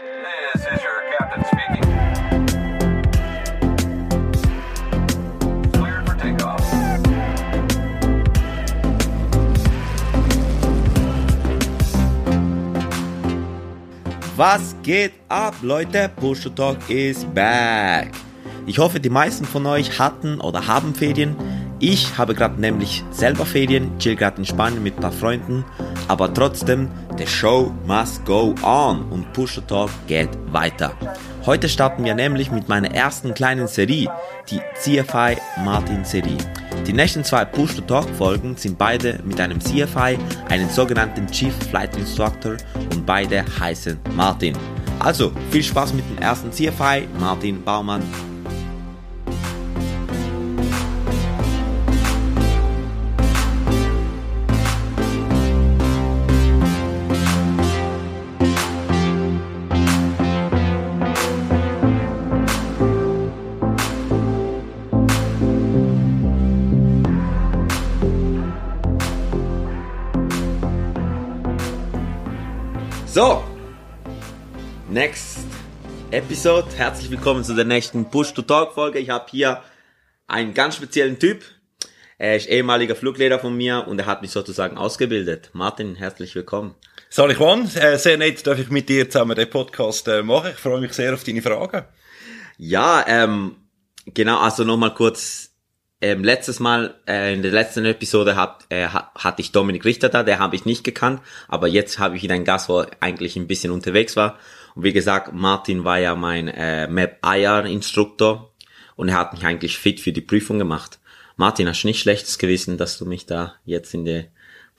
This is your captain speaking. Cleared for takeoff. Was geht ab, Leute? Push to Talk is back. Ich hoffe, die meisten von euch hatten oder haben Ferien. Ich habe gerade nämlich selber Ferien, chill gerade in Spanien mit ein paar Freunden, aber trotzdem, the show must go on und Push to Talk geht weiter. Heute starten wir nämlich mit meiner ersten kleinen Serie, die CFI Martin Serie. Die nächsten zwei Push to Talk Folgen sind beide mit einem CFI, einen sogenannten Chief Flight Instructor und beide heißen Martin. Also viel Spaß mit dem ersten CFI, Martin Baumann. So, next episode. Herzlich willkommen zu der nächsten Push to Talk Folge. Ich habe hier einen ganz speziellen Typ. Er ist ehemaliger Fluglehrer von mir und er hat mich sozusagen ausgebildet. Martin, herzlich willkommen. Sali Juan, äh, sehr nett, darf ich mit dir zusammen den Podcast äh, machen. Ich freue mich sehr auf deine Fragen. Ja, ähm, genau, also nochmal kurz. Ähm, letztes Mal, äh, in der letzten Episode hat, äh, ha- hatte ich Dominik Richter da, der habe ich nicht gekannt, aber jetzt habe ich wieder einen Gast, wo eigentlich ein bisschen unterwegs war. Und wie gesagt, Martin war ja mein äh, Map IR Instruktor und er hat mich eigentlich fit für die Prüfung gemacht. Martin, hast du nicht schlechtes Gewissen, dass du mich da jetzt in der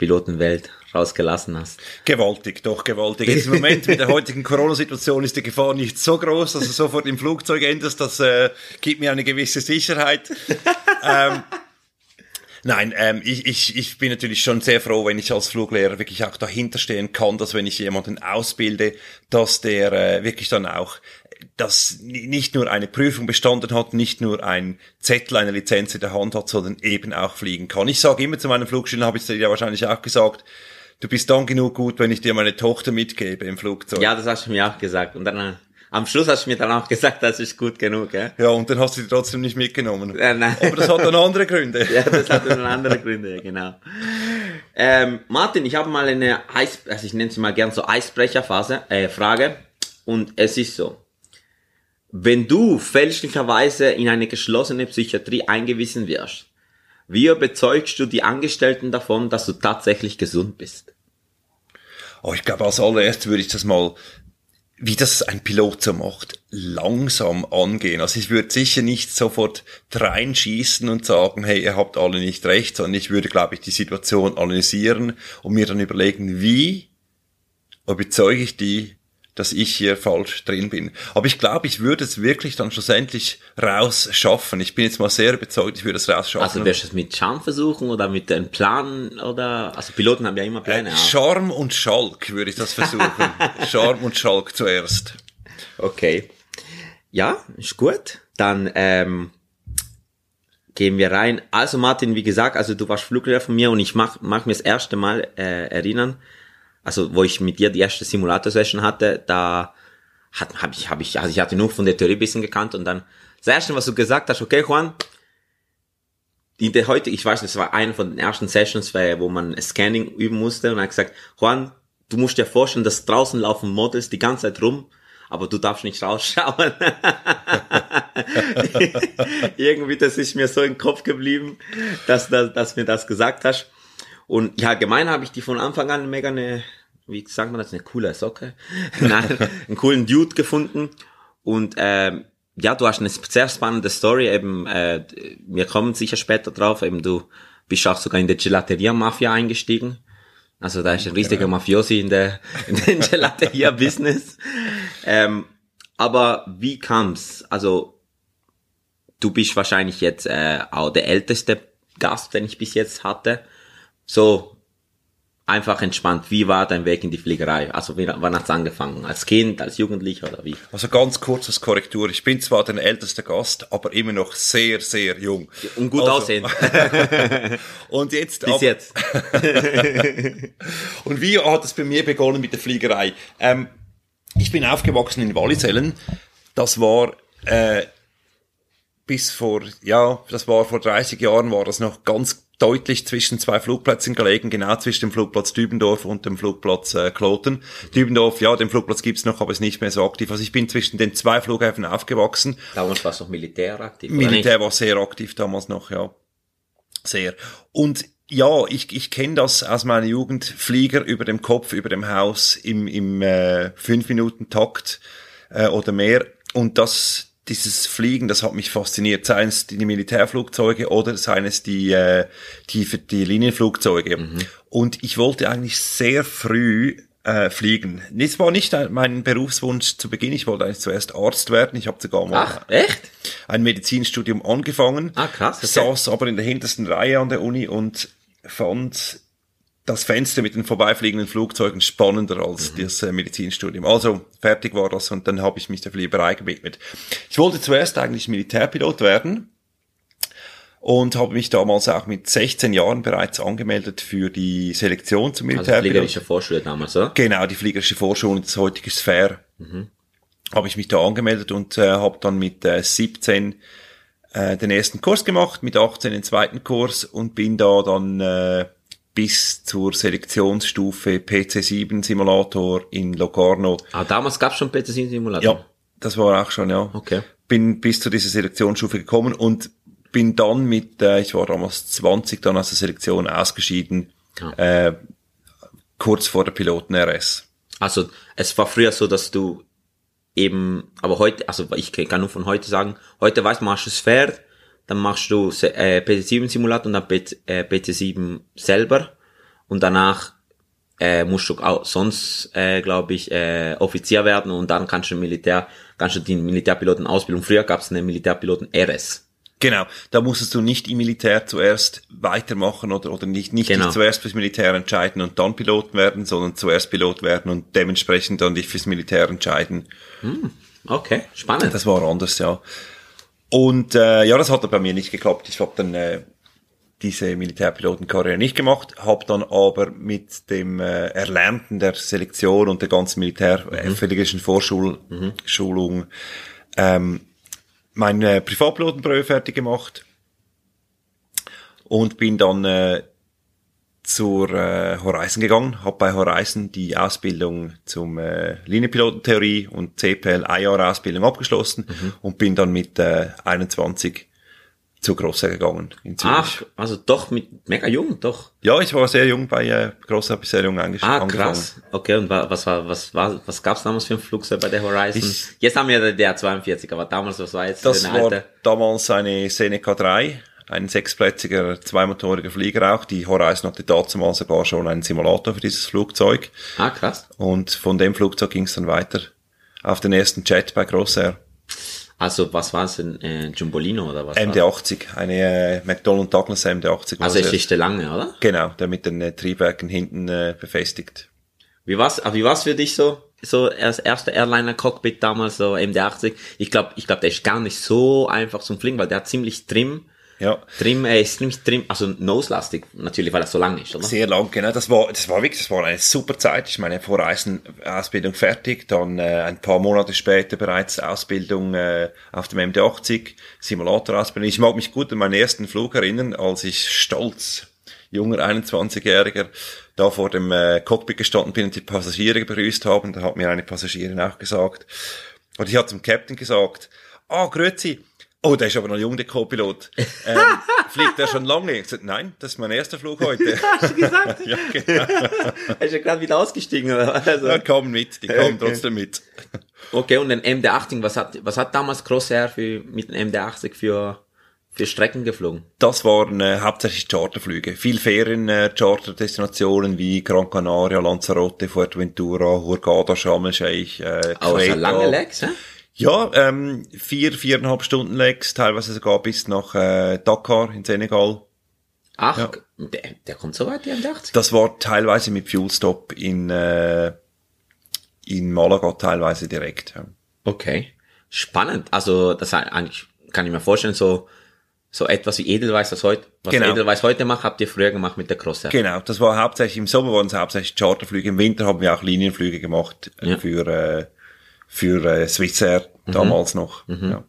Pilotenwelt rausgelassen hast? Gewaltig, doch gewaltig. Im Moment mit der heutigen Corona-Situation ist die Gefahr nicht so groß, dass du sofort im Flugzeug endest. Das äh, gibt mir eine gewisse Sicherheit. ähm, Nein, ähm, ich, ich, ich bin natürlich schon sehr froh, wenn ich als Fluglehrer wirklich auch dahinter stehen kann, dass wenn ich jemanden ausbilde, dass der äh, wirklich dann auch dass ni- nicht nur eine Prüfung bestanden hat, nicht nur ein Zettel, eine Lizenz in der Hand hat, sondern eben auch fliegen kann. Ich sage immer zu meinen Flugschülern, habe ich dir ja wahrscheinlich auch gesagt, du bist dann genug gut, wenn ich dir meine Tochter mitgebe im Flugzeug. Ja, das hast du mir auch gesagt. Und dann äh, am Schluss hast du mir dann auch gesagt, das ist gut genug, gell? Ja, und dann hast du die trotzdem nicht mitgenommen. Ja, nein. Aber das hat dann andere Gründe. Ja, das hat dann andere Gründe, genau. Ähm, Martin, ich habe mal eine Eis, also ich nenne sie mal gern so Eisbrecherphase, äh, Frage. Und es ist so. Wenn du fälschlicherweise in eine geschlossene Psychiatrie eingewiesen wirst, wie überzeugst du die Angestellten davon, dass du tatsächlich gesund bist? Oh, ich glaube, als allererstes würde ich das mal, wie das ein Pilot so macht, langsam angehen. Also ich würde sicher nicht sofort reinschießen und sagen, hey, ihr habt alle nicht recht, sondern ich würde, glaube ich, die Situation analysieren und mir dann überlegen, wie überzeuge ich die, dass ich hier falsch drin bin. Aber ich glaube, ich würde es wirklich dann schlussendlich rausschaffen. Ich bin jetzt mal sehr überzeugt, ich würde es rausschaffen. Also wirst du es mit Charme versuchen oder mit einem Plan oder, also Piloten haben ja immer Pläne. auch. Charme und Schalk würde ich das versuchen. Charme und Schalk zuerst. Okay. Ja, ist gut. Dann ähm, gehen wir rein. Also Martin, wie gesagt, also du warst Fluglehrer von mir und ich mach, mach mir das erste Mal äh, erinnern, also wo ich mit dir die erste Simulator-Session hatte, da hat, hab ich, hab ich, also ich hatte nur von der Theorie ein bisschen gekannt und dann das erste, was du gesagt hast, okay, Juan, in der heute, ich weiß, das war eine von den ersten Sessions, wo man Scanning üben musste und er hat gesagt, Juan, du musst dir vorstellen, dass draußen laufen Models die ganze Zeit rum, aber du darfst nicht rausschauen. Irgendwie, das ist mir so im Kopf geblieben, dass, dass, dass mir das gesagt hast. Und ja, gemein habe ich die von Anfang an mega eine, wie sagt man das, eine coole Socke? Nein, einen coolen Dude gefunden. Und ähm, ja, du hast eine sehr spannende Story, eben, äh, wir kommen sicher später drauf, eben du bist auch sogar in der Gelateria-Mafia eingestiegen. Also da ist ein riesiger Mafiosi in der, in der Gelateria-Business. ähm, aber wie kam's? Also du bist wahrscheinlich jetzt äh, auch der älteste Gast, den ich bis jetzt hatte. So einfach entspannt. Wie war dein Weg in die Fliegerei? Also wie, wann hat's angefangen? Als Kind, als Jugendlicher oder wie? Also ganz kurzes Korrektur. Ich bin zwar der älteste Gast, aber immer noch sehr, sehr jung. Und gut Also- aussehen. Und jetzt, Bis aber- jetzt. Und wie hat es bei mir begonnen mit der Fliegerei? Ähm, Ich bin aufgewachsen in Wallisellen. Das war äh, bis vor, ja, das war vor 30 Jahren, war das noch ganz deutlich zwischen zwei Flugplätzen gelegen, genau zwischen dem Flugplatz Dübendorf und dem Flugplatz äh, Kloten. Dübendorf, ja, den Flugplatz gibt's noch, aber ist nicht mehr so aktiv. Also ich bin zwischen den zwei Flughäfen aufgewachsen. Damals war es noch Militär aktiv. oder Militär war sehr aktiv damals noch, ja. Sehr. Und ja, ich, ich kenne das aus meiner Jugend. Flieger über dem Kopf, über dem Haus im, im äh, fünf Minuten Takt äh, oder mehr. Und das, dieses Fliegen, das hat mich fasziniert. Seien es die Militärflugzeuge oder seien es die, äh, die, die Linienflugzeuge. Und ich wollte eigentlich sehr früh äh, fliegen. Das war nicht ein- mein Berufswunsch zu Beginn. Ich wollte eigentlich zuerst Arzt werden. Ich habe sogar mal Ach, echt? ein Medizinstudium angefangen. Ah, krass, okay. Saß aber in der hintersten Reihe an der Uni und fand das Fenster mit den vorbeifliegenden Flugzeugen spannender als Mhm. das äh, Medizinstudium. Also fertig war das und dann habe ich mich der Fliegerei gewidmet. Ich wollte zuerst eigentlich Militärpilot werden und habe mich damals auch mit 16 Jahren bereits angemeldet für die Selektion zum Also Militärpilot. fliegerische Vorschule damals, oder? Genau, die fliegerische Vorschule, das heutige Sphäre. Habe ich mich da angemeldet und äh, habe dann mit äh, 17 äh, den ersten Kurs gemacht, mit 18 den zweiten Kurs und bin da dann äh, bis zur Selektionsstufe PC7 Simulator in Locarno. Ah, damals gab's schon PC-Simulator? Ja, das war auch schon, ja. Okay. Bin bis zu dieser Selektionsstufe gekommen und bin dann mit, äh, ich war damals 20, dann aus der Selektion ausgeschieden, Ja. äh, kurz vor der Piloten-RS. Also es war früher so, dass du eben, aber heute, also ich kann nur von heute sagen, heute weißt du, machst du Sphere, dann machst du äh, PC7 Simulator und dann PC, äh, PC7 selber und danach äh, musst du auch sonst, äh, glaube ich, äh, Offizier werden und dann kannst du Militär, kannst du die Militärpiloten Ausbildung. Früher gab es eine Militärpiloten RS. Genau, da musstest du nicht im Militär zuerst weitermachen oder, oder nicht, nicht Genau. dich zuerst fürs Militär entscheiden und dann Pilot werden, sondern zuerst Pilot werden und dementsprechend dann dich fürs Militär entscheiden. Okay, spannend. Das war anders, ja. Und äh, ja, das hat dann bei mir nicht geklappt. Ich habe dann äh, diese Militärpilotenkarriere nicht gemacht, habe dann aber mit dem äh, Erlernten der Selektion und der ganzen militärfähigischen Vorschulung ähm, meine Privatpilotenprüfe fertig gemacht und bin dann äh, zur äh, Horizon gegangen, habe bei Horizon die Ausbildung zum äh, Linienpilotentheorie und CPL ein Jahr Ausbildung abgeschlossen und bin dann mit äh, 21 zu Grosser gegangen in Zürich. Ach, also doch mit mega jung, doch. Ja, ich war sehr jung bei äh, Grosser, habe ich sehr jung Ah, angefangen. krass. Okay, und wa- was war, was war, was gab's damals für ein Flugzeug bei der Horizon? Ich- jetzt haben wir der der 42, aber damals, was war jetzt Das eine war alte? damals eine Seneca 3, ein sechsplätziger, zweimotoriger Flieger auch. Die Horizon hatte damals sogar schon einen Simulator für dieses Flugzeug. Ah, krass. Und von dem Flugzeug ging es dann weiter auf den ersten Jet bei Crossair. Also, was war es denn, äh, Jumbolino oder was? war's? MD-80, eine äh, McDonnell Douglas MD-80. war Also, es ist der lange, oder? Genau, der mit den äh, Triebwerken hinten äh, befestigt. Wie war's, ah, wie war's für dich so? So, als erster Airliner-Cockpit damals, so MD-80. Ich glaube, ich glaube, der ist gar nicht so einfach zum Fliegen, weil der hat ziemlich Trim, Ja, Trim, äh, ist ziemlich Trim, also nose-lastig, natürlich, weil er so lang ist, oder? sehr lang, genau. Das war, das war wirklich, das war eine super Zeit. Ich meine, vor Reisen Ausbildung fertig, dann äh, ein paar Monate später bereits Ausbildung äh, auf dem MD-80, Simulator-Ausbildung. Ich mag mich gut an meinen ersten Flug erinnern, als ich stolz, junger 21-Jähriger, da vor dem äh, Cockpit gestanden bin und die Passagiere begrüßt haben. Da hat mir eine Passagierin auch gesagt, und ich hat zum Captain gesagt, ah, grüezi. Oh, der ist aber noch jung, der Co-Pilot. Ähm, fliegt der schon lange? Ich gesagt, nein, das ist mein erster Flug heute. Hast du gesagt? ja, genau. Er ist ja gerade wieder ausgestiegen, oder? Also, Ja, kommen mit, die kommen Okay. trotzdem mit. Okay, und den MD-80, was hat, was hat damals Crossair für, mit dem MD-80 für, für Strecken geflogen? Das waren äh, hauptsächlich Charterflüge. Viel Ferien, äh, Charterdestinationen wie Gran Canaria, Lanzarote, Fuerteventura, Hurghada, Sharm el-Sheikh, äh, Außer Kreta. lange Legs, hä? Ja, ähm, vier, viereinhalb Stunden Legs, teilweise sogar bis nach äh, Dakar in Senegal. Ach, der, der kommt so weit, die MD-80? Das war teilweise mit Fuelstop in, äh, in Malaga teilweise direkt. Ja. Okay. Spannend. Also, das eigentlich kann ich mir vorstellen, so, so etwas wie Edelweiss, das heute, was Genau. Edelweiss heute macht, habt ihr früher gemacht mit der Crossair. Genau, das war hauptsächlich, im Sommer waren es hauptsächlich Charterflüge, im Winter haben wir auch Linienflüge gemacht äh, Ja. für, äh, für äh, Swissair damals noch. Ja.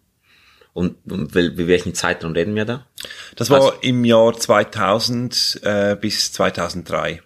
Und, und wie welchen Zeitraum reden wir da? Das war im Jahr 2000 äh, bis 2003.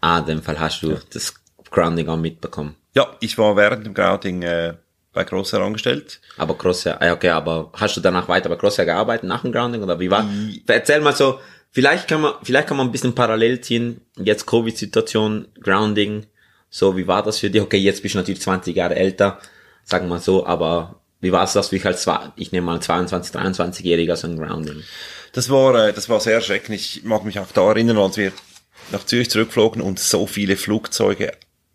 Ah, in dem Fall hast du das Grounding auch mitbekommen. Ja, ich war während dem Grounding äh, bei Grosser angestellt. Aber Crosshair, ah, okay, aber hast du danach weiter bei Crosshair gearbeitet nach dem Grounding oder wie war? Erzähl mal so, vielleicht kann man, vielleicht kann man ein bisschen parallel ziehen. Jetzt Covid-Situation, Grounding, so wie war das für dich? Okay, jetzt bist du natürlich 20 Jahre älter, sagen wir so, aber wie war es das für dich als, zwei- ich nehme mal 22, 23-Jähriger so ein Grounding? Das war, äh, das war sehr erschreckend. Ich mag mich auch da erinnern, als wir nach Zürich zurückflogen und so viele Flugzeuge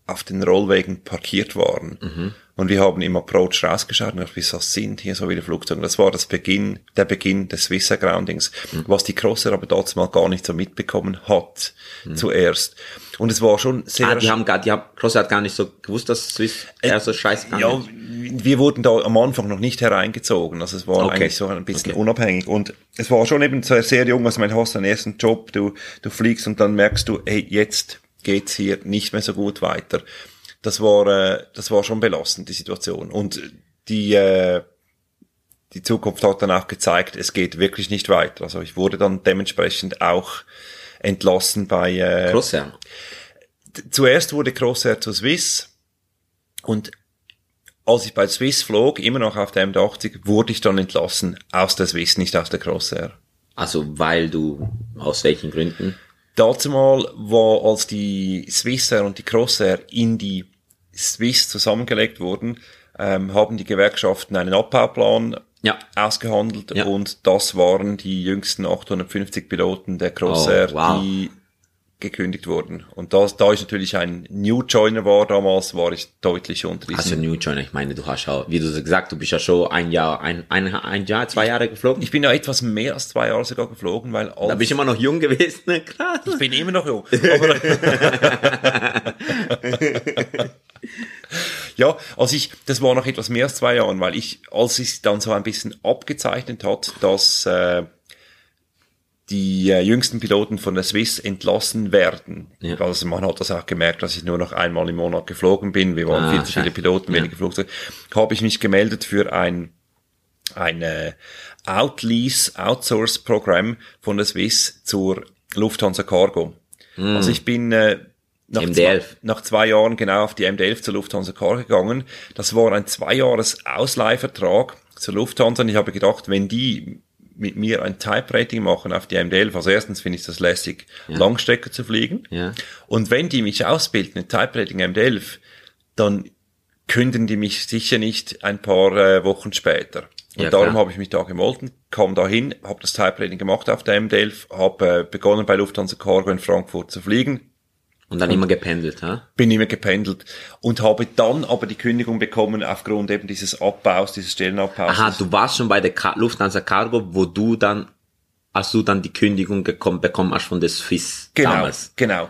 auf den Rollwegen parkiert waren. Und wir haben im Approach rausgeschaut und gedacht, wieso sind hier so viele Flugzeuge? Das war das Beginn, der Beginn des Swissair Groundings, was die Crosser aber damals mal gar nicht so mitbekommen hat, zuerst. Und es war schon sehr Ah, die haben gar, die haben, Crosshair hat gar nicht so gewusst, dass Swiss Air so scheiße kann. Ja, wir wurden da am Anfang noch nicht hereingezogen. Also es war Okay. eigentlich so ein bisschen Okay. unabhängig. Und es war schon eben sehr, sehr jung. Also, du hast deinen ersten Job, du, du fliegst und dann merkst du, hey, jetzt geht's hier nicht mehr so gut weiter. Das war, äh, das war schon belastend, die Situation. Und die, äh, die Zukunft hat dann auch gezeigt, es geht wirklich nicht weiter. Also ich wurde dann dementsprechend auch entlassen bei, äh, Crosshair. zuerst wurde Crossair zu Swiss und als ich bei Swiss flog, immer noch auf der M80, wurde ich dann entlassen aus der Swiss, nicht aus der Crossair. Also, weil du, aus welchen Gründen? Dazu mal war, als die Swissair und die Crossair in die Swiss zusammengelegt wurden, ähm, haben die Gewerkschaften einen Abbauplan Ja. ausgehandelt Ja. und das waren die jüngsten 850 Piloten der Crossair, Oh, wow. die gekündigt wurden. Und das, da ich natürlich ein New Joiner war damals, war ich deutlich unter diesen. Also New Joiner, ich meine, du hast ja, wie du gesagt, du bist ja schon ein Jahr, ein, ein, ein Jahr, zwei Jahre geflogen. ich bin ja etwas mehr als zwei Jahre sogar geflogen, weil als, da bist du immer noch jung gewesen, ne? krass. ich bin immer noch jung. Ja, also ich, das war noch etwas mehr als zwei Jahren, weil ich, als es dann so ein bisschen abgezeichnet hat, dass äh, die äh, jüngsten Piloten von der Swiss entlassen werden. Ja. Also man hat das auch gemerkt, dass ich nur noch einmal im Monat geflogen bin. Wir waren Ah, viel zu viele. Piloten, Ja. wenige Flugzeuge. Habe ich mich gemeldet für ein ein äh, Outlease, Outsource-Programm von der Swiss zur Lufthansa Cargo. Also ich bin äh, nach, MD-11. Zwei, nach zwei Jahren genau auf die MD-11 zur Lufthansa Cargo gegangen. Das war ein zwei Jahres Ausleihvertrag zur Lufthansa und ich habe gedacht, wenn die mit mir ein Type-Rating machen auf die MD-11, also erstens finde ich das lässig, Langstrecke zu fliegen. Ja. Und wenn die mich ausbilden, in Type-Rating MD-11, dann künden die mich sicher nicht ein paar äh, Wochen später. Und Ja, darum habe ich mich da gemolten, kam da hin, habe das Type-Rating gemacht auf der MD-11, habe äh, begonnen bei Lufthansa Cargo in Frankfurt zu fliegen, Und dann immer gependelt, ha? bin immer gependelt und habe dann aber die Kündigung bekommen aufgrund eben dieses Abbaus, dieses Stellenabbaus. Aha, du warst schon bei der Ka Lufthansa Cargo, wo du dann, als du dann die Kündigung gekommen, bekommen hast von der Swiss Genau, damals. genau.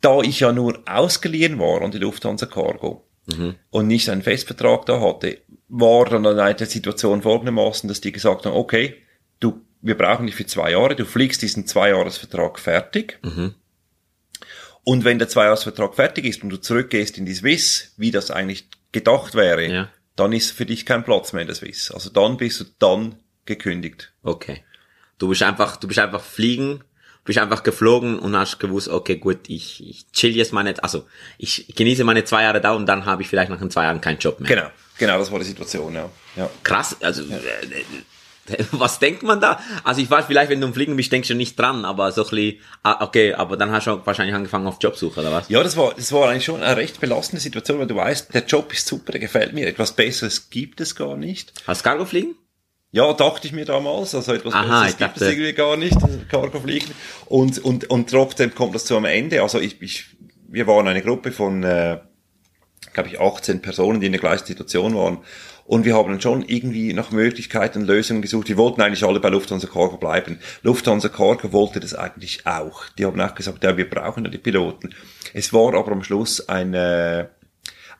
Da ich ja nur ausgeliehen war an die Lufthansa Cargo Mhm. und nicht einen Festvertrag da hatte, war dann eine Situation folgendermaßen, dass die gesagt haben, okay, du, wir brauchen dich für zwei Jahre, du fliegst diesen Zweijahresvertrag fertig. Mhm. Und wenn der Zweijahresvertrag fertig ist und du zurückgehst in die Swiss, wie das eigentlich gedacht wäre, Ja. dann ist für dich kein Platz mehr in der Swiss. Also dann bist du dann gekündigt. Okay. Du bist einfach, du bist einfach fliegen, bist einfach geflogen und hast gewusst, okay, gut, ich, ich chill jetzt meine, also ich genieße meine zwei Jahre da und dann habe ich vielleicht nach den zwei Jahren keinen Job mehr. Genau, genau, das war die Situation, ja. ja. Krass, also äh, äh, was denkt man da? Also ich weiß, vielleicht wenn du im Fliegen bist, denkst du nicht dran, aber so ein bisschen, ah, okay, aber dann hast du wahrscheinlich angefangen auf Jobsuche, oder was? Ja, das war, das war eigentlich schon eine recht belastende Situation, weil du weißt, der Job ist super, der gefällt mir. Etwas Besseres gibt es gar nicht. Hast Cargo fliegen? Ja, dachte ich mir damals, also etwas Aha, Besseres gibt es irgendwie gar nicht, also Cargo fliegen. Und, und, und trotzdem kommt das zu am Ende. Also ich, ich, wir waren eine Gruppe von, äh, glaube ich, 18 Personen, die in der gleichen Situation waren. Und wir haben dann schon irgendwie nach Möglichkeiten, Lösungen gesucht. Wir wollten eigentlich alle bei Lufthansa Cargo bleiben. Lufthansa Cargo wollte das eigentlich auch. Die haben auch gesagt, ja, wir brauchen ja die Piloten. Es war aber am Schluss ein, äh,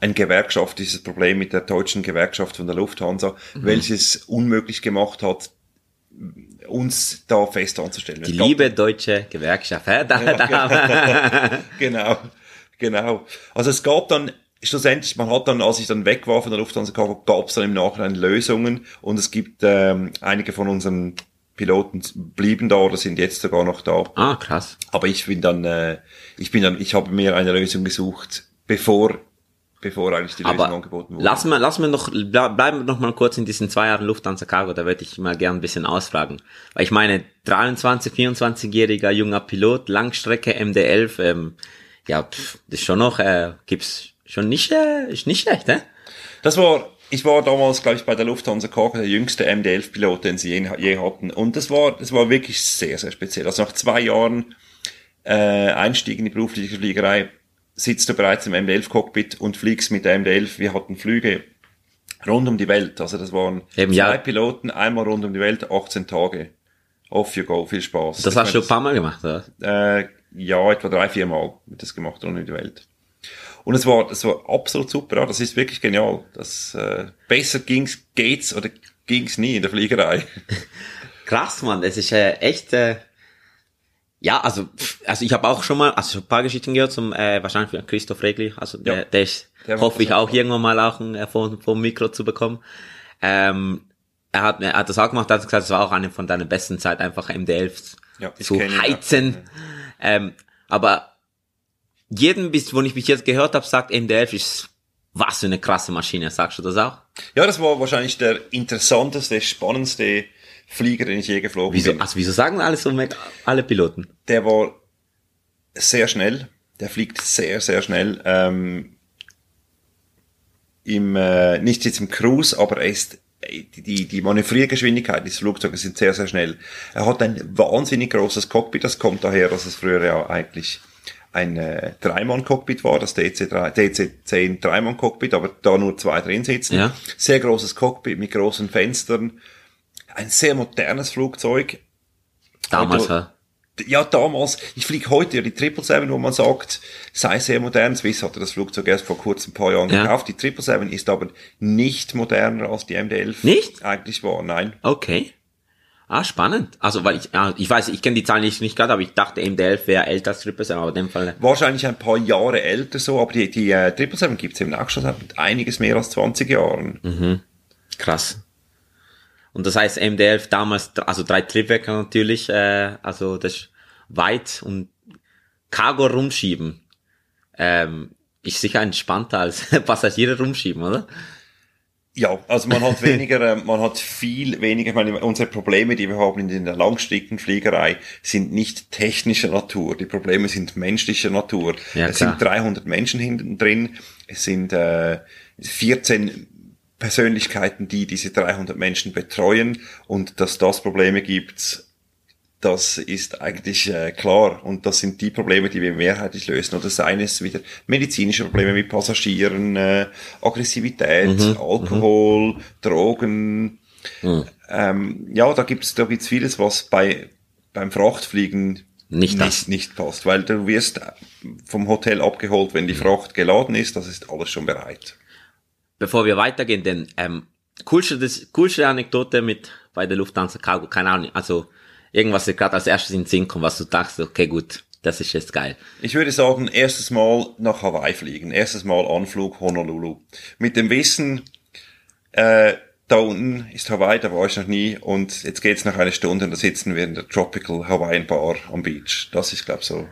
ein Gewerkschaft, dieses Problem mit der deutschen Gewerkschaft von der Lufthansa, Mhm. welches unmöglich gemacht hat, uns da fest anzustellen. Die gab- liebe deutsche Gewerkschaft, hä? Da, da, genau, genau. Also es gab dann schlussendlich, man hat dann, als ich dann weg war von der Lufthansa Cargo, gab es dann im Nachhinein Lösungen und es gibt ähm, einige von unseren Piloten blieben da oder sind jetzt sogar noch da. Ah, krass. Aber ich bin dann, äh, ich bin dann, ich habe mir eine Lösung gesucht, bevor, bevor eigentlich die Lösung Aber angeboten wurde. lassen wir, lassen wir noch, ble- bleiben wir noch mal kurz in diesen zwei Jahren Lufthansa Cargo, da würde ich mal gern ein bisschen ausfragen. Weil ich meine, 23, 24-jähriger junger Pilot, Langstrecke MD-11, ähm, ja, pff, das ist schon noch, äh, gibt's schon nicht, äh, ist nicht schlecht, ne? Das war, ich war damals, glaube ich, bei der Lufthansa Cargo der jüngste MD-11-Pilot, den sie je, je hatten. Und das war, das war wirklich sehr, sehr speziell. Also nach zwei Jahren äh, Einstieg in die berufliche Fliegerei sitzt du bereits im MD-11-Cockpit und fliegst mit der MD-11. Wir hatten Flüge rund um die Welt. Also das waren Eben, zwei ja. Piloten, einmal rund um die Welt, 18 Tage. Off you go, viel Spaß. Das Ich hast du ein paar Mal gemacht, oder? äh, ja, etwa drei, vier Mal wird das gemacht rund um die Welt. Und es war, es war absolut super, das ist wirklich genial. Das, äh, besser ging's, geht's oder ging's nie in der Fliegerei. Krass, Mann, das ist äh, echt, äh, ja, also, also ich habe auch schon mal, also schon ein paar Geschichten gehört zum, äh, wahrscheinlich von Christoph Regli, also der, Ja. der ist, Der hoffe ich auch irgendwann mal auch ein äh, vom, vom Mikro zu bekommen. Ähm, er hat, er hat das auch gemacht, er hat gesagt, es war auch eine von deiner besten Zeit, einfach MD11 Ja, zu ihn, ja. heizen. Ähm, aber jeden, bis, wo ich bis jetzt gehört habe, sagt MD11 ist was für eine krasse Maschine, sagst du das auch? Ja, das war wahrscheinlich der interessanteste, spannendste Flieger, den ich je geflogen Wieso, bin. also wieso sagen alle so, alle Piloten? Der war sehr schnell. Der fliegt sehr, sehr schnell. Ähm, im, äh, nicht jetzt im Cruise, aber er ist äh, die, die, die Manövriergeschwindigkeit des Flugzeuges sind sehr, sehr schnell. Er hat ein wahnsinnig großes Cockpit. Das kommt daher, dass es früher ja eigentlich ein äh, Dreimann-Cockpit war, das DC-3 DC-10 Dreimann-Cockpit, aber da nur zwei drin sitzen. Ja. Sehr großes Cockpit mit großen Fenstern. Ein sehr modernes Flugzeug. Damals, ja. Ja, damals, ich fliege heute ja die 777, wo man sagt, sei sehr modern. Swiss hatte das Flugzeug erst vor kurzem ein paar Jahren Ja. gekauft. Die 777 ist aber nicht moderner als die MD-11. Nicht? Eigentlich war, nein. Okay. Ah, spannend. Also, weil ich, ja, ich weiß, ich kenne die Zahlen nicht, nicht gerade, aber ich dachte, MD11 wäre älter als 777, aber in dem Fall, Wahrscheinlich ein paar Jahre älter so, aber die, die äh, 777 gibt's eben auch schon seit einiges mehr als 20 Jahren. Mhm. krass. Und das heißt, MD11 damals, also drei Triebwerke natürlich, äh, also das weit und Cargo rumschieben, ähm, ist sicher entspannter als Passagiere rumschieben, oder? Ja, also man hat weniger, äh, man hat viel weniger, ich meine, unsere Probleme, die wir haben in der Langstreckenfliegerei, sind nicht technischer Natur. Die Probleme sind menschlicher Natur. Ja, es klar. sind 300 Menschen hinten drin, es sind äh, 14 Persönlichkeiten, die diese 300 Menschen betreuen und dass das Probleme gibt, das ist eigentlich äh, klar. Und das sind die Probleme, die wir mehrheitlich lösen. Und das eine ist wieder medizinische Probleme mit Passagieren, äh, Aggressivität, Alkohol, Drogen. Ähm, ja, da gibt's da gibt's vieles, was bei beim Frachtfliegen Nicht nicht, nicht passt, weil du wirst vom Hotel abgeholt, wenn die Fracht geladen ist, das ist alles schon bereit. Bevor wir weitergehen, denn ähm, coolste, das, coolste Anekdote mit bei der Lufthansa Cargo, keine Ahnung, also irgendwas dir gerade als erstes in den Sinn kommt, was du dachtest, okay, gut, das ist jetzt geil. Ich würde sagen, erstes Mal nach Hawaii fliegen, erstes Mal Anflug Honolulu. Mit dem Wissen, äh, da unten ist Hawaii, da war ich noch nie und jetzt geht's nach einer Stunde und da sitzen wir in der Tropical Hawaiian Bar am Beach. Das ist, glaube so.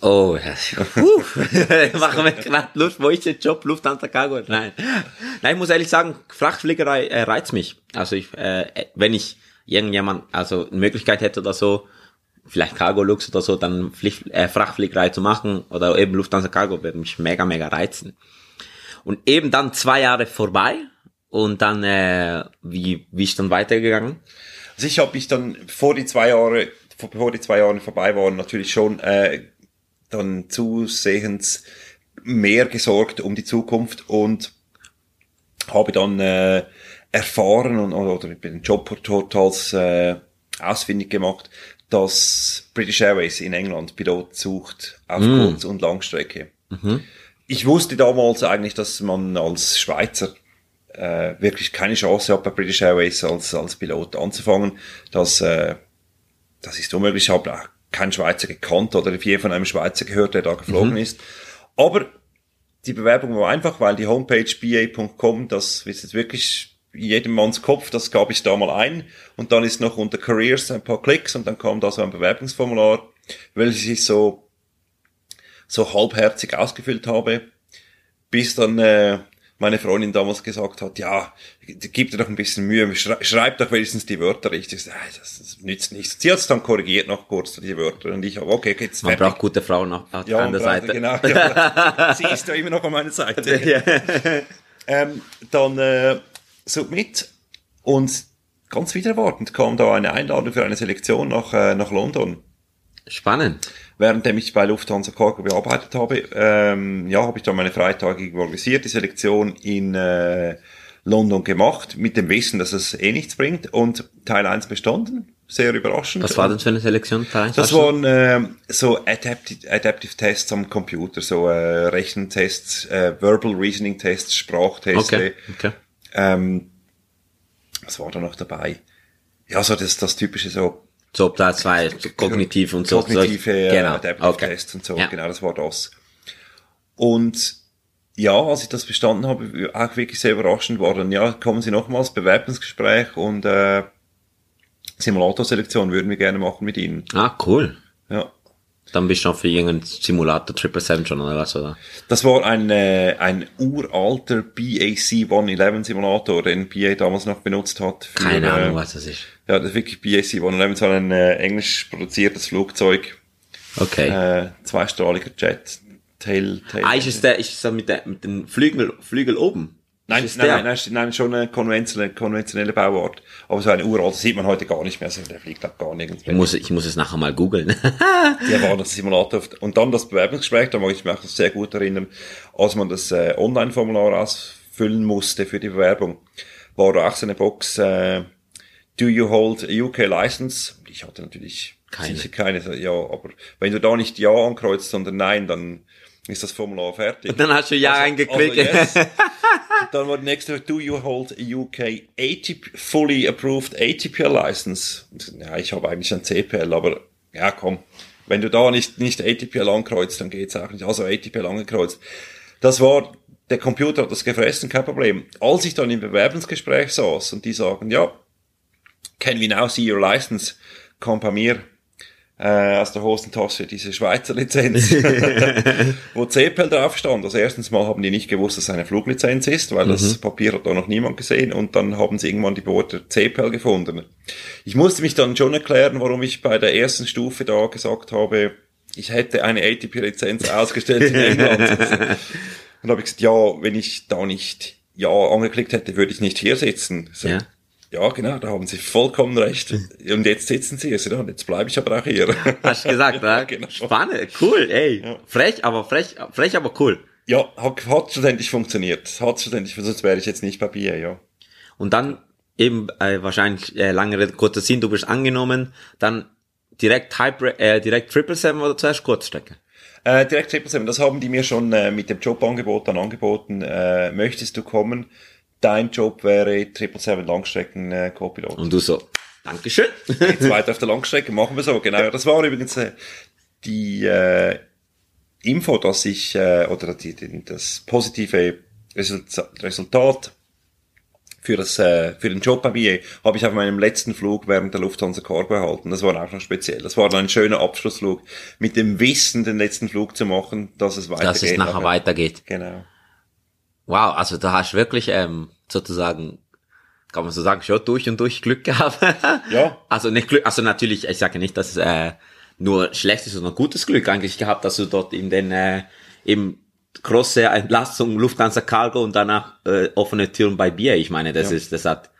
Oh, ja. Puh. machen wir gerade Lust, wo ist der Job, Lufthansa Cargo? Nein. Nein, ich muss ehrlich sagen, Frachtfliegerei äh, reizt mich. Also ich, äh, wenn ich irgendjemand, also eine Möglichkeit hätte oder so, vielleicht Cargo Lux oder so, dann Pflicht, äh, Frachtfliegerei zu machen oder eben Lufthansa Cargo würde mich mega, mega reizen. Und eben dann zwei Jahre vorbei und dann, äh, wie, wie ist dann weitergegangen? Also ich habe mich dann, bevor die zwei Jahre, bevor die zwei Jahre vorbei waren, natürlich schon äh, dann zusehends mehr gesorgt um die Zukunft und habe dann äh, erfahren und, oder bei den Jobportals äh, ausfindig gemacht, dass British Airways in England Pilot sucht auf Kurz- und Langstrecke. Ich wusste damals eigentlich, dass man als Schweizer äh, wirklich keine Chance hat, bei British Airways als, als Pilot anzufangen. Das, äh, das ist unmöglich. Ich habe auch keinen Schweizer gekannt oder je von einem Schweizer gehört, der da geflogen ist. Aber die Bewerbung war einfach, weil die Homepage ba.com, das ist jetzt wirklich jedem Manns Kopf, das gab ich da mal ein und dann ist noch unter Careers ein paar Klicks und dann kam da so ein Bewerbungsformular, welches ich so so halbherzig ausgefüllt habe, bis dann äh, meine Freundin damals gesagt hat, ja, gib dir doch ein bisschen Mühe, schrei schreib doch wenigstens die Wörter richtig. Ich, das, das nützt nichts. Sie hat es dann korrigiert noch kurz, die Wörter. Und ich habe, okay, jetzt Man braucht gute Frauen auf ja, an der Seite. Genau, ja, sie ist ja immer noch an meiner Seite. ähm, dann äh, Submit und ganz wieder erwartend kam da eine Einladung für eine Selektion nach, äh, nach London. Spannend. Währenddem ich bei Lufthansa Cargo bearbeitet habe, ähm, ja, habe ich dann meine Freitage organisiert, die Selektion in äh, London gemacht, mit dem Wissen, dass es eh nichts bringt und Teil 1 bestanden. Sehr überraschend. Was war denn für eine Selektion? Teil? Das waren ähm, so Adaptive, Adaptive Tests am Computer, so äh, Rechentests, äh, Verbal Reasoning Tests, Sprachtests. Okay, okay. Ähm, was war da noch dabei? Ja, so das, das typische so So Teil 2, so kognitiv und so. kognitive äh, genau. Adaptive okay. Tests und so, Ja. genau, das war das. Und ja, als ich das bestanden habe, auch wirklich sehr überraschend war dann, ja, kommen Sie nochmals, Bewerbungsgespräch und äh, Simulatorselektion würden wir gerne machen mit Ihnen. Ah, cool. Ja. Dann bist du noch für irgendeinen Simulator Triple Seven schon, oder was, oder? Das war ein, äh, ein uralter BAC 111 Simulator, den BA damals noch benutzt hat. Für, Keine Ahnung, äh, was das ist. Ja, das ist wirklich BAC 111, so ein äh, englisch produziertes Flugzeug, Okay. äh, zweistrahliger Jet, Tail, Tail. ah, ist es der, ist es der mit, der, mit den Flügel, Flügel oben? Nein, nein, nein, nein, nein, schon eine konventionelle, konventionelle Bauart. Aber so eine uralt, das sieht man heute gar nicht mehr, also der fliegt auch gar nirgends Ich muss, ich muss es nachher mal googeln. Der war das Simulator. Und dann das Bewerbungsgespräch, da mag ich mich auch sehr gut erinnern, als man das äh, Online-Formular ausfüllen musste für die Bewerbung, war da auch so eine Box, äh, do you hold a UK license? Ich hatte natürlich Keine. sicher keine, ja, aber wenn du da nicht Ja ankreuzt, sondern Nein, dann ist das Formular fertig. Dann hast du Ja Also- eingeklickt. also yes. Und dann war die nächste, do you hold a UK ATP, fully approved ATPL license? Ja, ich habe eigentlich ein CPL, aber ja, komm. Wenn du da nicht, nicht ATPL ankreuzt, dann geht's auch nicht. Also ATPL angekreuzt. Das war, der Computer hat das gefressen, kein Problem. Als ich dann im Bewerbungsgespräch saß und die sagen, ja, can we now see your license? Kam bei mir äh, aus der Hosentasche diese Schweizer Lizenz, wo CPL drauf stand. Also erstens mal haben die nicht gewusst, dass es eine Fluglizenz ist, weil das Papier hat da noch niemand gesehen und dann haben sie irgendwann die Worte CPL gefunden. Ich musste mich dann schon erklären, warum ich bei der ersten Stufe da gesagt habe, ich hätte eine ATP-Lizenz ausgestellt in England. Und habe ich gesagt, ja, wenn ich da nicht Ja angeklickt hätte, würde ich nicht hier sitzen. So, Ja. Ja, genau, da haben Sie vollkommen recht. Und jetzt sitzen Sie, also, ja, und jetzt bleibe ich aber auch hier. Hast du gesagt, Ja, ja, genau. Spannend, cool, ey. Frech, aber frech, frech, aber cool. Ja, hat, hat schlussendlich funktioniert. Hat schlussendlich, sonst wäre ich jetzt nicht bei BA, ja. Und dann eben äh, wahrscheinlich äh, lange Rede, kurzer Sinn, du bist angenommen, dann direkt Hyper, äh, direkt Triple Seven oder zuerst Kurzstrecke. Äh, direkt 777, das haben die mir schon äh, mit dem Jobangebot dann angeboten. Äh, möchtest du kommen? Dein Job wäre 777 Langstrecken äh, Co-Pilot. Und du so, Dankeschön. Jetzt weiter auf der Langstrecke, machen wir so, genau. Das war übrigens äh, die äh, Info, dass ich, äh, oder die, die, das positive Resultat, Resultat für, das, äh, für den Job bei BA habe ich auf meinem letzten Flug während der Lufthansa Cargo erhalten. Das war auch noch speziell. Das war dann ein schöner Abschlussflug, mit dem Wissen, den letzten Flug zu machen, dass es weitergeht. Dass es nachher weitergeht. Genau. Wow, also da hast du wirklich ähm, sozusagen, kann man so sagen, schon durch und durch Glück gehabt. Ja. Also nicht Glück, also natürlich, ich sage nicht, dass es äh, nur schlechtes, sondern gutes Glück eigentlich gehabt, dass du dort in den äh, eben große Entlastung Lufthansa Cargo und danach äh, offene Türen bei BA. Ich meine, das Ja. ist, das hat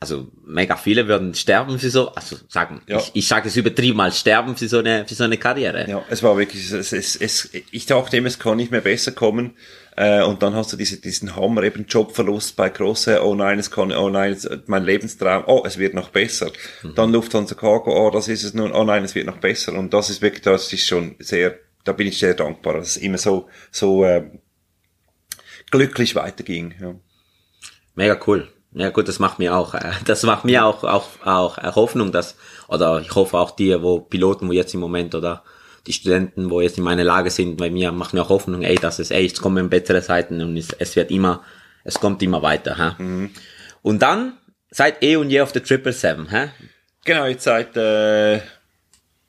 also mega viele würden sterben für so, also sagen, Ja. ich, ich sage es übertrieben mal, sterben für so eine für so eine Karriere. Ja, es war wirklich, es, es, es, ich dachte immer, es kann nicht mehr besser kommen. Äh, und dann hast du diese, diesen Hammer, eben Jobverlust bei große, oh nein, es kann, oh nein, es, mein Lebenstraum, oh, es wird noch besser. Dann Lufthansa Cargo, oh, das ist es nun, oh nein, es wird noch besser. Und das ist wirklich, das ist schon sehr, da bin ich sehr dankbar, dass es immer so, so äh, glücklich weiterging. Ja. Mega cool. Ja gut, das macht mir auch, äh, das macht mir auch, auch, auch äh, Hoffnung, dass, oder ich hoffe auch dir, wo Piloten, wo jetzt im Moment oder die Studenten, wo jetzt in meiner Lage sind, bei mir machen ja auch Hoffnung, ey, dass es, ey, jetzt kommen bessere Zeiten und es, es wird immer, es kommt immer weiter, hä? Und dann seid eh und je auf der Triple Seven, hä? Genau, jetzt seit, äh,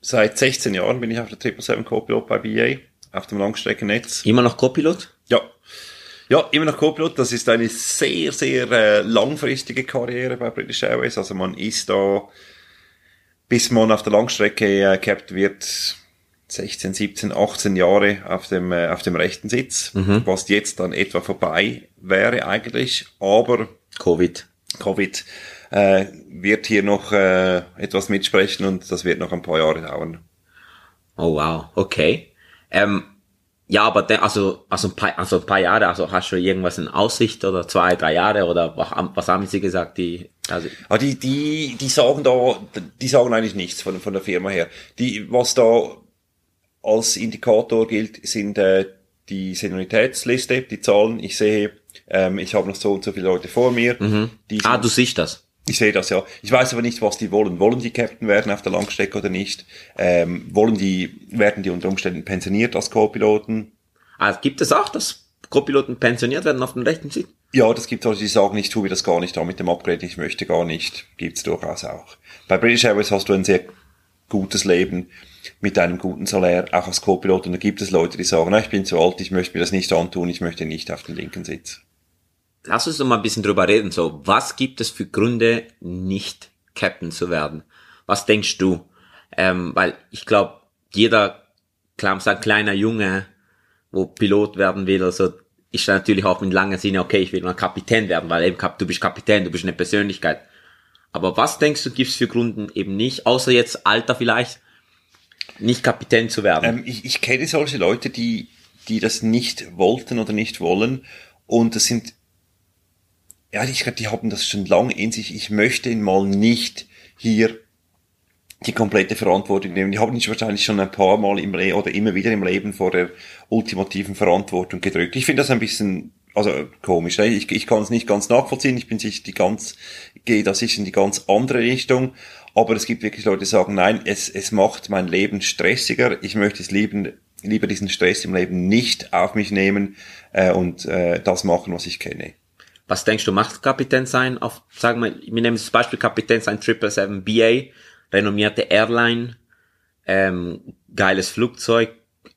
seit 16 Jahren bin ich auf der 777 Co-Pilot bei BA, auf dem Langstreckennetz. Immer noch Copilot? Ja. Ja, immer noch Co-Pilot. Das ist eine sehr, sehr äh, langfristige Karriere bei British Airways. Also man ist da, bis man auf der Langstrecke äh, capped wird, 16, 17, 18 Jahre auf dem, äh, auf dem rechten Sitz, was jetzt dann etwa vorbei wäre eigentlich. Aber Covid. Covid äh, wird hier noch äh, etwas mitsprechen und das wird noch ein paar Jahre dauern. Oh wow, okay. Ähm, ja, aber de, also, also, ein paar, also ein paar Jahre, also hast du irgendwas in Aussicht oder zwei, drei Jahre oder was, was haben sie gesagt, die, also, Ah, die, die, die sagen da, die sagen eigentlich nichts von, von der Firma her. Die, was da als Indikator gilt, sind äh, die Senioritätsliste, die Zahlen. Ich sehe, ähm, ich habe noch so und so viele Leute vor mir. Die ah, du siehst das. ich sehe das ja. Ich weiß aber nicht, was die wollen. Wollen die Captain werden auf der Langstrecke oder nicht? Ähm, wollen die, werden die unter Umständen pensioniert als Co-Piloten? Ah, gibt es auch, dass Co-Piloten pensioniert werden auf dem rechten Sitz? Ja, das gibt Leute, die sagen, ich tue mir das gar nicht an mit dem Upgrade, ich möchte gar nicht. Gibt's durchaus auch. Bei British Airways hast du ein sehr gutes Leben mit einem guten Salär, auch als Co-Pilot. Und da gibt es Leute, die sagen, na, ich bin zu alt, ich möchte mir das nicht antun, ich möchte nicht auf den linken Sitz. Lass uns doch mal ein bisschen drüber reden, so, was gibt es für Gründe, nicht Captain zu werden? Was denkst du? Ähm, weil ich glaube, jeder, klar, ein kleiner Junge, wo Pilot werden will, also ist natürlich auch mit langer Sinne, okay, ich will mal Kapitän werden, weil eben du bist Kapitän, du bist eine Persönlichkeit. Aber was denkst du, gibt's für Gründen eben nicht, außer jetzt Alter vielleicht, nicht Kapitän zu werden? Ähm, ich, ich kenne solche Leute, die, die das nicht wollten oder nicht wollen. Und das sind, ja, ich glaube, die haben das schon lange in sich. Ich möchte mal nicht hier die komplette Verantwortung nehmen. Die haben mich wahrscheinlich schon ein paar Mal im Leben oder immer wieder im Leben vor der ultimativen Verantwortung gedrückt. Ich finde das ein bisschen, also komisch. Ne? Ich, ich kann es nicht ganz nachvollziehen. Ich bin sicher die ganz, gehe da sicher in die ganz andere Richtung. Aber es gibt wirklich Leute, die sagen, nein, es, es macht mein Leben stressiger. Ich möchte es lieben, lieber diesen Stress im Leben nicht auf mich nehmen äh, und äh, das machen, was ich kenne. Was denkst du, macht Kapitän sein auf, sagen wir, wir nehmen das Beispiel Kapitän sein 777 BA, renommierte Airline, ähm, geiles Flugzeug,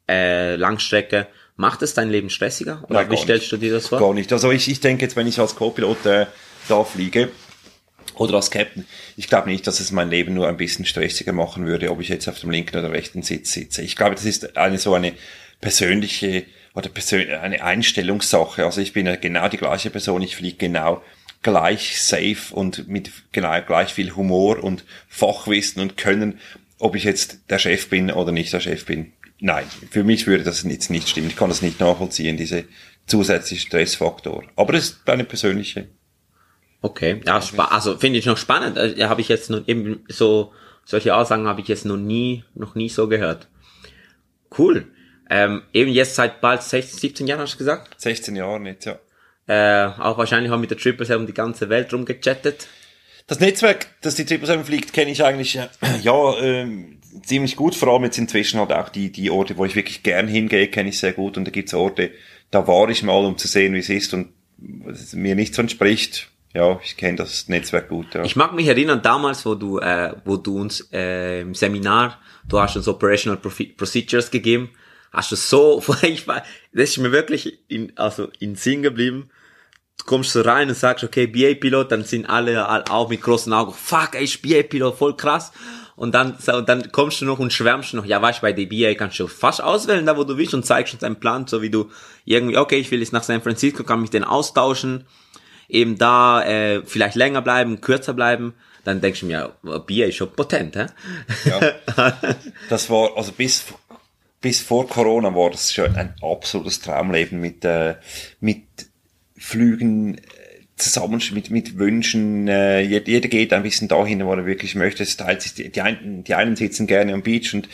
äh, Langstrecke. Macht es dein Leben stressiger? Oder Nein, wie stellst nicht. du dir das vor? Gar nicht. Also ich, ich denke jetzt, wenn ich als Co-Pilot äh, da fliege oder als Captain, ich glaube nicht, dass es mein Leben nur ein bisschen stressiger machen würde, ob ich jetzt auf dem linken oder rechten Sitz sitze. Ich glaube, das ist eine so eine persönliche oder persön eine Einstellungssache. Also ich bin ja genau die gleiche Person, ich fliege genau gleich safe und mit genau gleich viel Humor und Fachwissen und Können, ob ich jetzt der Chef bin oder nicht der Chef bin. Nein, für mich würde das jetzt nicht stimmen. Ich kann das nicht nachvollziehen, diese zusätzliche Stressfaktor. Aber es ist eine persönliche. Okay, ja, also finde ich noch spannend. Äh, habe ich jetzt noch eben so solche Aussagen habe ich jetzt noch nie noch nie so gehört. Cool. Ähm, eben jetzt seit bald 16, 17 Jahren hast du gesagt. 16 Jahre jetzt, ja. Äh, auch wahrscheinlich auch mit der Triple Seven die ganze Welt rumgechattet. Das Netzwerk, das die 777 fliegt, kenne ich eigentlich äh, ja ähm, ziemlich gut. Vor allem jetzt inzwischen halt auch die, die Orte, wo ich wirklich gern hingehe, kenne ich sehr gut. Und da gibt's Orte, da war ich mal, um zu sehen, wie es ist und es mir nicht so entspricht. Ja, ich kenne das Netzwerk gut. Ja. Ich mag mich erinnern damals, wo du, äh, wo du uns äh, im Seminar, du hast uns Operational Procedures gegeben, hast du so, ich war, das ist mir wirklich in, also in Sinn geblieben. Du kommst so rein und sagst, okay, BA-Pilot, dann sind alle all- auch mit großen Augen, fuck, ey, ist BA-Pilot, voll krass. Und dann, und dann kommst du noch und schwärmst noch, ja, weißt du, bei der BA kannst du fast auswählen, da wo du willst und zeigst uns deinen Plan, so wie du irgendwie, okay, ich will jetzt nach San Francisco, kann mich den austauschen eben da äh, vielleicht länger bleiben, kürzer bleiben, dann denkst du mir, ja, Bier ist schon potent, hä? Ja. Das war, also bis, bis vor Corona war das schon ein absolutes Traumleben mit, äh, mit Flügen zusammen mit, mit Wünschen. Äh, jeder, jeder geht ein bisschen dahin, wo er wirklich möchte. Es teilt sich, die, die, einen, die einen sitzen gerne am Beach und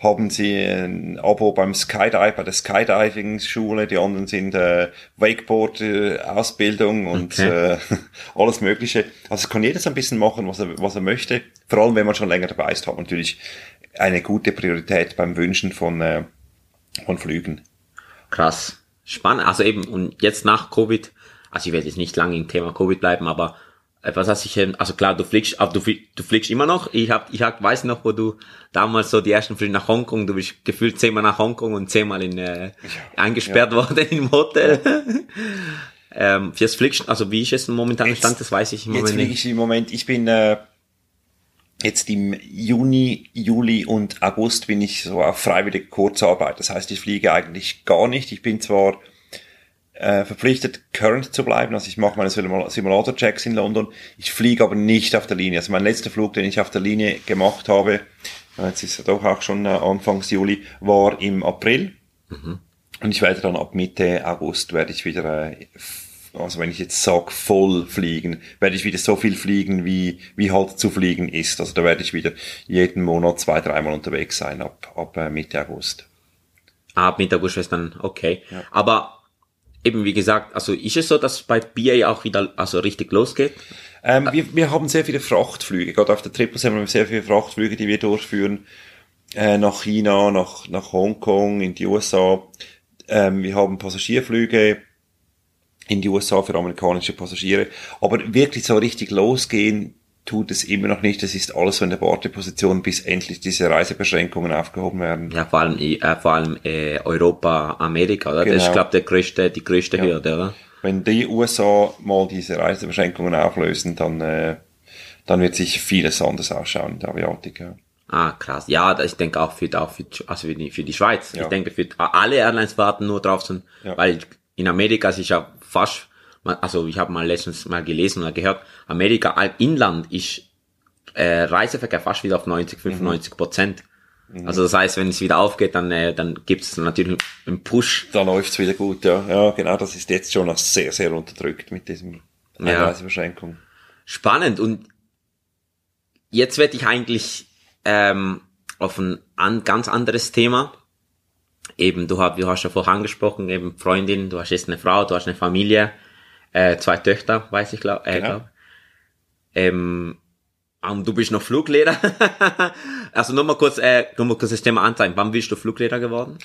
haben sie ein Abo beim Skydive, bei der Skydiving-Schule, die anderen sind äh, Wakeboard-Ausbildung und Okay. äh, alles Mögliche. Also es kann jeder so ein bisschen machen, was er, was er möchte. Vor allem, wenn man schon länger dabei ist, hat man natürlich eine gute Priorität beim Wünschen von, äh, von Flügen. Krass. Spannend. Also eben, und jetzt nach Covid, also ich werde jetzt nicht lange im Thema Covid bleiben, aber was hast ich, ähm, also klar, du fliegst, aber du, flie- du fliegst immer noch. Ich hab, ich hab, weiß noch, wo du damals so die ersten Flüge nach Hongkong, du bist gefühlt zehnmal nach Hongkong und zehnmal in, äh, eingesperrt worden im Hotel. ähm, jetzt fliegst, also wie ist es momentan Jetzt- Stand, das weiß ich im Jetzt Moment fliege nicht. ich im Moment, ich bin äh, jetzt im Juni, Juli und August bin ich so auf freiwillige Kurzarbeit. Das heißt, ich fliege eigentlich gar nicht. Ich bin zwar äh, verpflichtet, current zu bleiben. Also ich mache meine Simula- Simulator-Checks in London. Ich fliege aber nicht auf der Linie. Also mein letzter Flug, den ich auf der Linie gemacht habe, äh, jetzt ist er doch auch schon äh, Anfangs Juli, war im April. Und ich werde dann ab Mitte August werde ich wieder, äh, also wenn ich jetzt sag voll fliegen, werde ich wieder so viel fliegen, wie, wie halt zu fliegen ist. Also da werde ich wieder jeden Monat zwei, dreimal unterwegs sein ab, ab äh, Mitte August. Ab Mitte August ist dann okay. Aber eben wie gesagt, also ist es so, dass bei BA auch wieder also richtig losgeht? Ähm, wir, wir haben sehr viele Frachtflüge. Gerade auf der Triple haben wir sehr viele Frachtflüge, die wir durchführen. Äh, nach China, nach, nach Hongkong, in die USA. Ähm, wir haben Passagierflüge in die USA für amerikanische Passagiere. Aber wirklich so richtig losgehen tut es immer noch nicht. Das ist alles so in der Warteposition, bis endlich diese Reisebeschränkungen aufgehoben werden. Ja, vor allem, äh, vor allem äh, Europa, Amerika, oder? Das ist, Genau. glaube der größte, die größte Ja. Hürde, oder? Wenn die USA mal diese Reisebeschränkungen auflösen, dann, äh, dann wird sich vieles anders ausschauen in der Aviatik. Ja. Ah, krass. Ja, ich denke auch für, auch für, also für die, für die Schweiz. Ja. Ich denke, für alle Airlines warten nur drauf, sind, Ja. weil in Amerika ist ja fast, also ich habe mal letztens mal gelesen oder gehört, Amerika Inland ist äh, Reiseverkehr fast wieder auf 90, 95 Prozent. Also das heißt, wenn es wieder aufgeht, dann, äh, dann gibt es natürlich einen Push. Da läuft's wieder gut, ja. Ja, genau, das ist jetzt schon noch sehr, sehr unterdrückt mit diesem Ja. Einreisebeschränkung. Spannend. Und jetzt werde ich eigentlich ähm, auf ein an, ganz anderes Thema. Eben, du hast, du hast ja vorher angesprochen, eben Freundin, du hast jetzt eine Frau, du hast eine Familie, äh, zwei Töchter, weiß ich, glaub, äh, Genau. glaub. Ähm, und du bist noch Fluglehrer. also nur mal kurz, äh, nur mal kurz das Thema anzeigen. Wann bist du Fluglehrer geworden?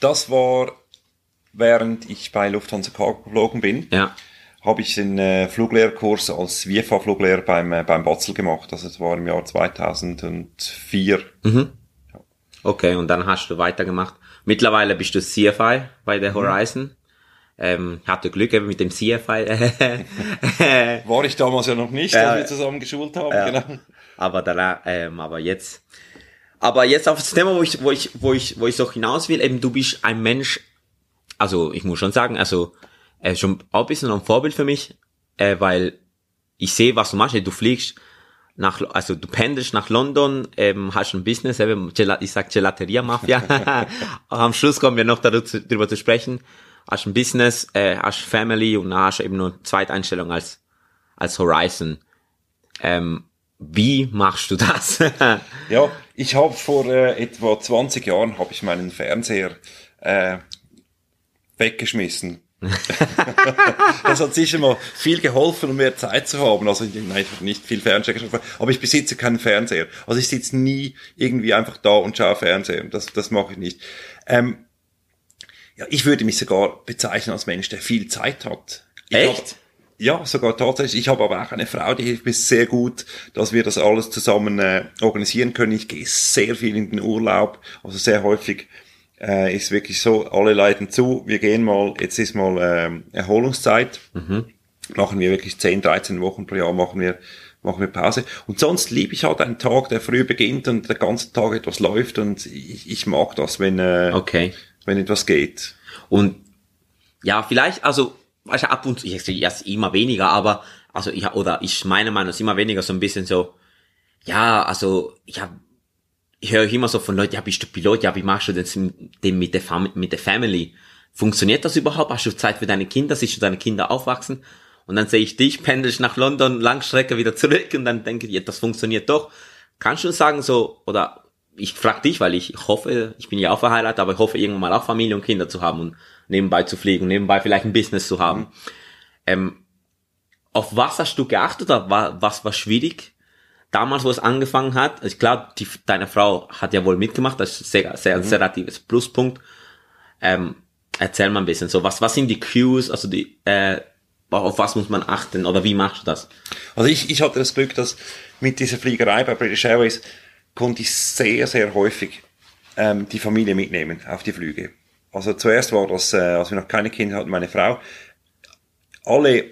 Das war, während ich bei Lufthansa Cargo geflogen bin, Ja. habe ich den äh, Fluglehrkurs als WIFA-Fluglehrer beim, äh, beim Batzel gemacht. Also das war im Jahr 2004. Okay, und dann hast du weitergemacht. Mittlerweile bist du CFI bei Mhm. der Horizon. Ähm, hatte Glück eben mit dem CFI. War ich damals ja noch nicht, Ja. als wir zusammen geschult haben. Ja. Genau. aber danach, ähm, aber jetzt. Aber jetzt auf das Thema, wo ich, wo ich, wo ich, wo ich so hinaus will, eben du bist ein Mensch, also ich muss schon sagen, also äh, schon auch ein bisschen ein Vorbild für mich, äh, weil ich sehe, was du machst. Du fliegst nach, also du pendelst nach London, ähm, hast ein Business, eben, ich sag Gelateria Mafia. Am Schluss kommen wir noch darüber, darüber zu sprechen. Hast ein Business, äh, hast Family und dann hast eben nur Zweiteinstellung als als Horizon. Ähm, wie machst du das? Ja, ich habe vor äh, etwa 20 Jahren habe ich meinen Fernseher äh, weggeschmissen. das hat sicher mal viel geholfen, um mehr Zeit zu haben. Also nein, ich habe nicht viel Fernseher geschaut, aber ich besitze keinen Fernseher. Also ich sitze nie irgendwie einfach da und schaue Fernseher. Das, das mache ich nicht. Ähm, ja, ich würde mich sogar bezeichnen als Mensch, der viel Zeit hat. Ich Echt? Hab, ja, sogar tatsächlich. Ich habe aber auch eine Frau, die hilft mir sehr gut, dass wir das alles zusammen äh, organisieren können. Ich gehe sehr viel in den Urlaub, also sehr häufig äh, ist wirklich so, alle leiten zu, wir gehen mal, jetzt ist mal ähm, Erholungszeit, machen wir wirklich 10, 13 Wochen pro Jahr, machen wir machen wir Pause. Und sonst liebe ich halt einen Tag, der früh beginnt und der ganze Tag etwas läuft und ich, ich mag das, wenn, äh, okay. Wenn etwas geht. Und ja, vielleicht, also, du, ab und zu, ich sehe erst immer weniger, aber, also ich, oder ich meine Meinung ist immer weniger so ein bisschen so, ja, also, ich hab, ich höre immer so von Leuten, ja, bist du Pilot, ja, wie machst du das mit der, Fam mit der Family? Funktioniert das überhaupt? Hast du Zeit für deine Kinder? Siehst du deine Kinder aufwachsen? und dann sehe ich dich, pendelst nach London, Langstrecke wieder zurück und dann denke ich, ja, das funktioniert doch. Kannst du sagen so, oder ich frage dich, weil ich hoffe, ich bin ja auch verheiratet, aber ich hoffe irgendwann mal auch Familie und Kinder zu haben und nebenbei zu fliegen, nebenbei vielleicht ein Business zu haben. Ähm, auf was hast du geachtet oder wa- was war schwierig? Damals, wo es angefangen hat, ich glaube, die, deine Frau hat ja wohl mitgemacht, das ist sehr, sehr, sehr relatives Pluspunkt. Ähm, erzähl mal ein bisschen so, was, was sind die Cues, also die, äh, auf was muss man achten oder wie machst du das? Also ich, ich hatte das Glück, dass mit dieser Fliegerei bei British Airways konnte ich sehr, sehr häufig ähm, die Familie mitnehmen auf die Flüge. Also zuerst war das, äh, als wir noch keine Kinder hatten, meine Frau. Alle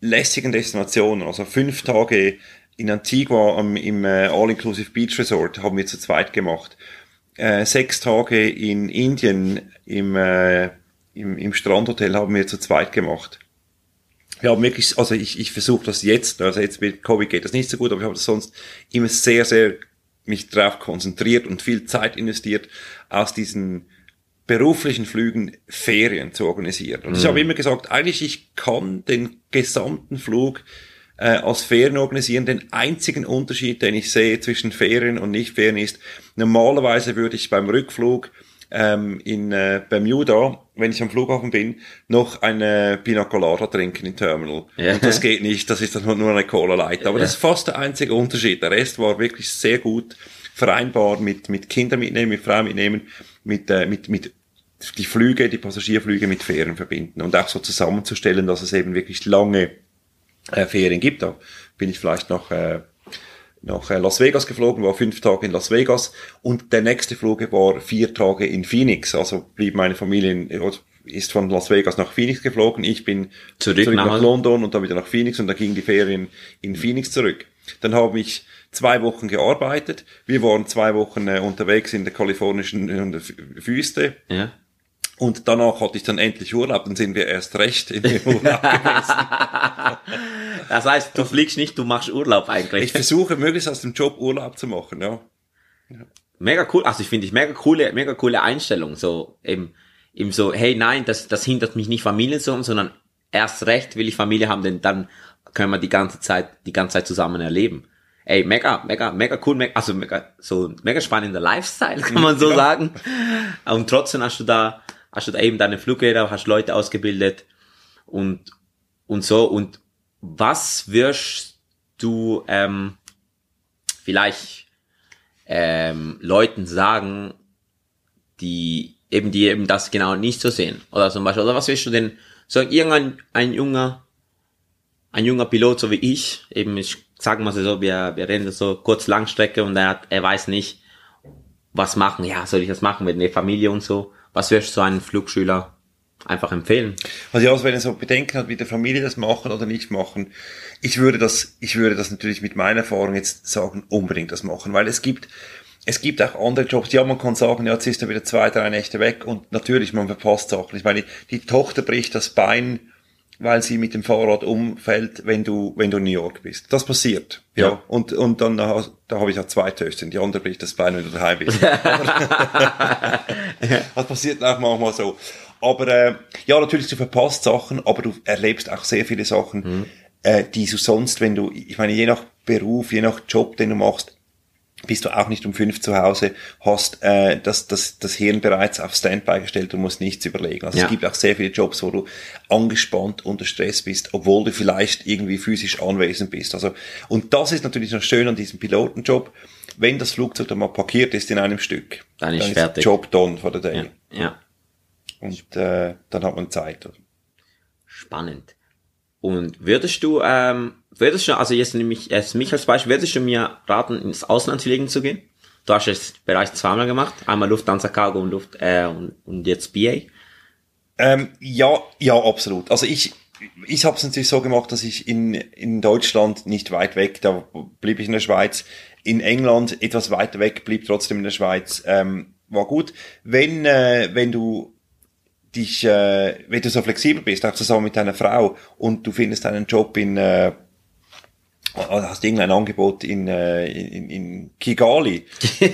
lässigen Destinationen, also fünf Tage in Antigua am, im äh, All-Inclusive Beach Resort haben wir zu zweit gemacht. Äh, sechs Tage in Indien im, äh, im, im Strandhotel haben wir zu zweit gemacht. Wir haben wirklich, also ich, ich versuche das jetzt, also jetzt mit Covid geht das nicht so gut, aber ich habe das sonst immer sehr, sehr mich darauf konzentriert und viel Zeit investiert, aus diesen beruflichen Flügen Ferien zu organisieren. Und ich habe immer gesagt, eigentlich ich kann den gesamten Flug äh, als Ferien organisieren. Den einzigen Unterschied, den ich sehe zwischen Ferien und Nicht-Ferien ist, normalerweise würde ich beim Rückflug ähm, in äh, Bermuda, wenn ich am Flughafen bin, noch eine Pina Colada trinken im Terminal. Ja. Und das geht nicht, das ist dann nur eine Cola Light. Aber das ist fast der einzige Unterschied. Der Rest war wirklich sehr gut vereinbar mit, mit Kindern mitnehmen, mit Frauen mitnehmen, mit, äh, mit, mit die Flüge, die Passagierflüge mit Ferien verbinden und auch so zusammenzustellen, dass es eben wirklich lange äh, Ferien gibt. Da bin ich vielleicht noch äh, nach äh, Las Vegas geflogen, war fünf Tage in Las Vegas und der nächste Flug war vier Tage in Phoenix. Also blieb meine Familie in, oder ist von Las Vegas nach Phoenix geflogen. Ich bin Zurück nach nach Hause. London und dann wieder nach Phoenix und dann gingen die Ferien in Phoenix zurück. Dann habe ich zwei Wochen gearbeitet. Wir waren zwei Wochen äh, unterwegs in der kalifornischen Wü- Wüste. Ja. Und danach hatte ich dann endlich Urlaub, dann sind wir erst recht in den Urlaub gewesen. Das heißt, du fliegst nicht, du machst Urlaub eigentlich. Ich versuche möglichst aus dem Job Urlaub zu machen, ja. mega cool, also ich finde ich mega coole, mega coole Einstellung, so eben, eben so, hey nein, das, das hindert mich nicht Familie zu haben, sondern erst recht will ich Familie haben, denn dann können wir die ganze Zeit, die ganze Zeit zusammen erleben. Ey, mega, mega, mega cool, mega, also mega, so ein mega spannender Lifestyle, kann man so Ja. sagen. Und trotzdem hast du da, hast du da eben deine Fluglehrer, hast Leute ausgebildet und, und so. Und was wirst du, ähm, vielleicht ähm, Leuten sagen, die eben die eben das genau nicht so sehen. Oder zum Beispiel, oder was willst du denn sagen, irgendein ein junger, ein junger Pilot, so wie ich, eben ich sagen wir so, wir, wir rennen so kurz Langstrecke und er hat, er weiß nicht, was machen. Ja, soll ich das machen mit der Familie und so? Was würdest du so einem Flugschüler einfach empfehlen? Also ja, also wenn er so Bedenken hat, wie der Familie das machen oder nicht machen, ich würde das, ich würde das natürlich mit meiner Erfahrung jetzt sagen, unbedingt das machen, weil es gibt, es gibt auch andere Jobs, ja, man kann sagen, ja, jetzt ist er wieder zwei, drei Nächte weg und natürlich, man verpasst Sachen. Ich meine, die Tochter bricht das Bein, weil sie mit dem Fahrrad umfällt, wenn du, wenn du in New York bist. Das passiert. Ja. Ja. Und, und dann, da da habe ich auch zwei Töchter, die andere bricht das Bein, wenn du daheim bist. Das passiert auch manchmal so. Aber äh, ja, natürlich, du verpasst Sachen, aber du erlebst auch sehr viele Sachen, äh, die du sonst, wenn du, ich meine, je nach Beruf, je nach Job, den du machst, bist du auch nicht um fünf zu Hause, hast äh, das, das, das Hirn bereits auf Standby gestellt und musst nichts überlegen. Also Ja. es gibt auch sehr viele Jobs, wo du angespannt unter Stress bist, obwohl du vielleicht irgendwie physisch anwesend bist. Also und das ist natürlich noch schön an diesem Pilotenjob, wenn das Flugzeug dann mal parkiert ist in einem Stück, Dann ist der fertig. Job done for the day. Ja, ja. Und äh, dann hat man Zeit. Spannend. Und würdest du, ähm, würdest du, also jetzt nehme ich jetzt mich als Beispiel, würdest du mir raten, ins Ausland fliegen zu gehen? Du hast es bereits zweimal gemacht, einmal Lufthansa Cargo und Luft, äh, und, und jetzt BA. Ähm, ja, ja, absolut. Also ich, ich habe es natürlich so gemacht, dass ich in, in Deutschland nicht weit weg, da blieb ich in der Schweiz. In England etwas weiter weg, blieb trotzdem in der Schweiz. Ähm, war gut. Wenn, äh, wenn du dich, äh, wenn du so flexibel bist, auch zusammen mit deiner Frau und du findest einen Job in, äh, hast du irgendein Angebot in, äh, in, in Kigali, dann,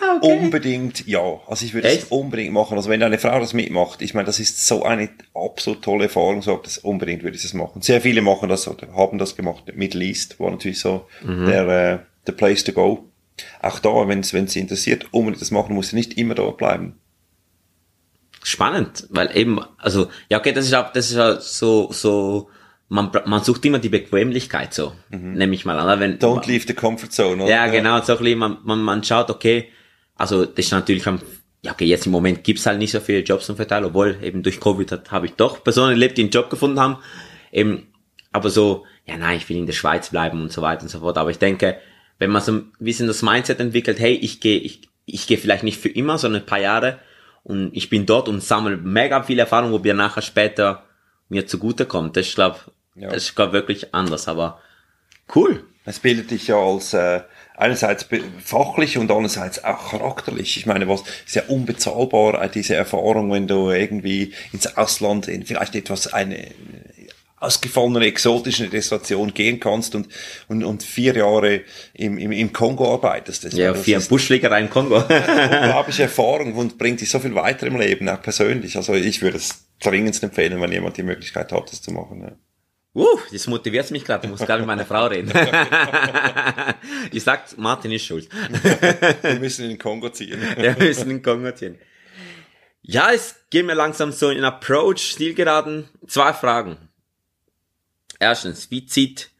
dann unbedingt ja. Also ich würde es unbedingt machen. Also wenn eine Frau das mitmacht, ich meine, das ist so eine absolut tolle Erfahrung, so das unbedingt würde ich das machen. Sehr viele machen das oder haben das gemacht. Middle East war natürlich so der, äh, der Place to go. Auch da, wenn es sie interessiert, unbedingt das machen, muss sie nicht immer dort bleiben. Spannend, weil eben, also, ja, okay, das ist auch, das ist ja so, so, man, man sucht immer die Bequemlichkeit so, nehme ich mal an. Wenn, Don't leave the comfort zone. Oder? Ja, genau, so ein bisschen, man, man, man schaut, okay, also das ist natürlich am, ja okay, jetzt im Moment gibt's halt nicht so viele Jobs zum Verteilen, obwohl eben durch Covid hat- habe ich doch Personen erlebt, die einen Job gefunden haben. Eben, aber so, ja nein, ich will in der Schweiz bleiben und so weiter und so fort. Aber ich denke, wenn man so ein bisschen das Mindset entwickelt, hey, ich gehe, ich, ich gehe vielleicht nicht für immer, sondern ein paar Jahre und ich bin dort und sammle mega viel Erfahrung, wo mir nachher später mir zugutekommt. Das ist, glaube Ja. das ist, glaub, wirklich anders, aber cool. Es bildet dich ja als äh, einerseits fachlich und andererseits auch charakterlich. Ich meine, was ist ja unbezahlbar, äh, diese Erfahrung, wenn du irgendwie ins Ausland in vielleicht etwas eine äh, ausgefallene exotische Destination gehen kannst und, und, und vier Jahre im, im, im Kongo arbeitest. Das, Ja, vier ist Buschfliegerei im Kongo. unglaubliche Erfahrung und bringt dich so viel weiter im Leben, auch persönlich. Also ich würde es dringend empfehlen, wenn jemand die Möglichkeit hat, das zu machen. Ja. Uh, das motiviert mich gerade. Ich muss gerade mit meiner Frau reden. ich sag, Martin ist schuld. Wir müssen in den Kongo ziehen. Wir müssen in Kongo ziehen. Ja, es geht mir langsam so in Approach, Stilgeraden. Zwei Fragen. Erstens, wie sieht,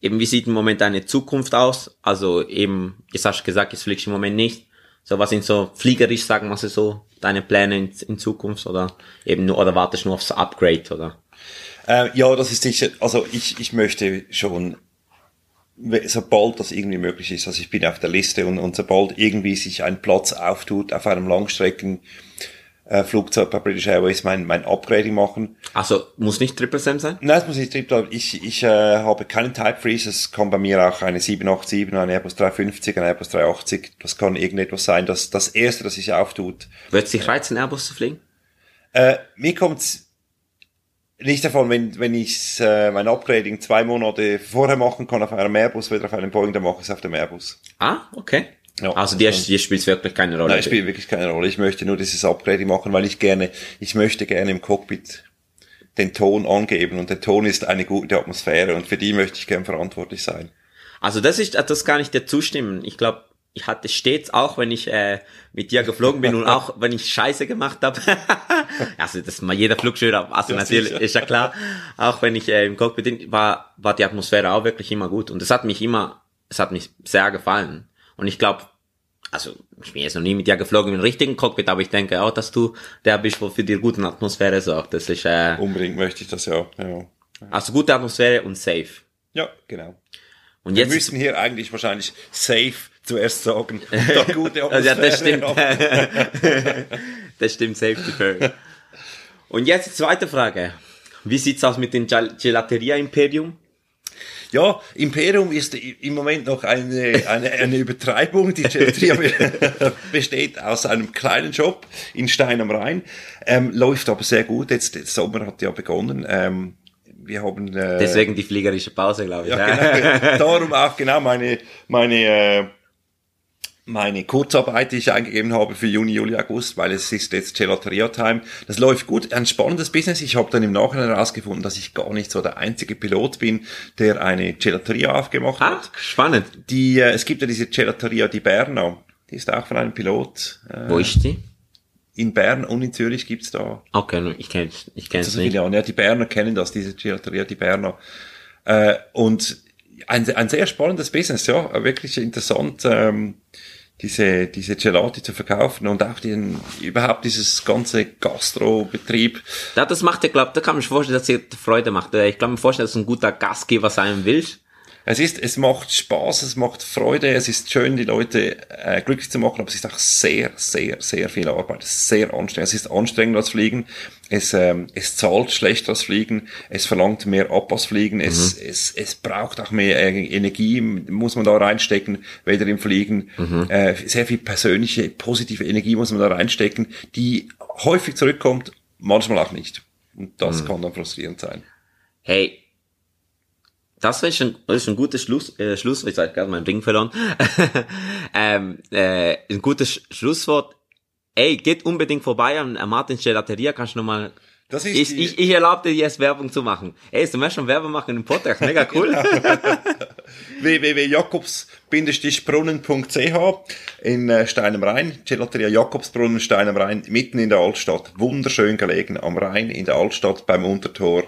eben wie sieht im Moment deine Zukunft aus? Also eben, jetzt hast du gesagt, jetzt fliegst du im Moment nicht. So, was sind so fliegerisch, sagen wir so, deine Pläne in, in Zukunft oder eben nur, oder wartest du nur aufs Upgrade oder? Äh, ja, das ist sicher, also ich, ich möchte schon, sobald das irgendwie möglich ist, also ich bin auf der Liste und, und sobald irgendwie sich ein Platz auftut auf einem Langstrecken, Flugzeug bei British Airways mein, mein Upgrading machen. Also, muss nicht Triple Sam sein? Nein, es muss nicht Triple bleiben. Ich, ich äh, habe keinen Type Freeze. Es kann bei mir auch eine 787, ein Airbus 350, ein Airbus 380. Das kann irgendetwas sein. Das, das erste, das sich auftut, Wird sich reizen, Airbus zu fliegen? Äh, mir kommt's nicht davon, wenn, wenn ich äh, mein Upgrading zwei Monate vorher machen kann auf einem Airbus, wieder auf einem Boeing, dann mache ich es auf dem Airbus. Ah, okay. Ja. also dir, dir spielt wirklich keine Rolle. Nein, spielt wirklich keine Rolle. Ich möchte nur dieses Upgrading machen, weil ich gerne, ich möchte gerne im Cockpit den Ton angeben und der Ton ist eine gute Atmosphäre und für die möchte ich gern verantwortlich sein. Also das ist, das kann ich dir zustimmen. Ich glaube, ich hatte stets auch, wenn ich äh, mit dir geflogen bin und auch wenn ich Scheiße gemacht habe. also das ist mal jeder Flugschüler, also Ja, natürlich sicher. ist ja klar. Auch wenn ich äh, im Cockpit bin, war war die Atmosphäre auch wirklich immer gut und es hat mich immer, es hat mich sehr gefallen. Und ich glaube, also ich bin jetzt noch nie mit dir geflogen im richtigen Cockpit, aber ich denke auch, dass du der bist, wo für die guten Atmosphäre sorgt. Das ist äh, Unbedingt möchte ich das ja. Ja, also gute Atmosphäre und safe. ja genau. Und Wir jetzt müssen hier eigentlich wahrscheinlich safe zuerst sagen. dann gute Also, ja, das Atmosphäre stimmt. das stimmt, Safety First. Und jetzt die zweite Frage. Wie sieht's aus mit dem Gel- Gelateria Imperium? Ja, Imperium ist im Moment noch eine, eine, eine Übertreibung. Die Gelateria be- besteht aus einem kleinen Job in Stein am Rhein, ähm, läuft aber sehr gut. Jetzt der Sommer hat ja begonnen. Ähm, wir haben äh, Deswegen die fliegerische Pause, glaube ich. ja, genau, darum auch genau meine meine äh, meine Kurzarbeit, die ich eingegeben habe für Juni, Juli, August, weil es ist jetzt Gelateria Time. Das läuft gut, ein spannendes Business. Ich habe dann im Nachhinein herausgefunden, dass ich gar nicht so der einzige Pilot bin, der eine Gelateria aufgemacht Ah, hat. spannend. Die, äh, es gibt ja diese Gelateria di Berna, die ist auch von einem Pilot. Äh, Wo ist die? in Bern und in Zürich gibt's da Okay, ich kenne ich kenn's so nicht. viele Jahre. Ja, die Berner kennen das, diese Gelateria, die Berner. Äh, und ein, ein sehr spannendes Business, ja, wirklich interessant, ähm, diese, diese Gelati zu verkaufen und auch den, überhaupt dieses ganze Gastrobetrieb. Ja, das macht ja, glaube da kann man sich vorstellen, dass ihr Freude macht. Ich kann mir vorstellen, dass du ein guter Gastgeber sein willst. Es ist, es macht Spaß, es macht Freude, es ist schön, die Leute äh, glücklich zu machen, aber es ist auch sehr, sehr, sehr viel Arbeit. Sehr anstrengend. Es ist anstrengender als Fliegen. Es, ähm, es zahlt schlechter als Fliegen. Es verlangt mehr ab als Fliegen. Es, es, es braucht auch mehr äh, Energie, muss man da reinstecken, weder im Fliegen. Äh, sehr viel persönliche, positive Energie muss man da reinstecken, die häufig zurückkommt, manchmal auch nicht. Und das kann dann frustrierend sein. Hey, Das ist ein, ist ein gutes Schluss, äh, Schluss, ich sag gerade meinen Ring verloren. ähm, äh, ein gutes Schlusswort. Ey, geht unbedingt vorbei an an Martins Gelateria, kannst du nochmal Das ist ich, ich, ich erlaube dir jetzt Werbung zu machen. Ey, du möchtest schon Werbung machen im Podcast, mega cool. www.jakobs-brunnen.ch in äh, Stein am Rhein. Gelateria Jakobsbrunnen, Stein am Rhein, mitten in der Altstadt. Wunderschön gelegen am Rhein, in der Altstadt beim Untertor.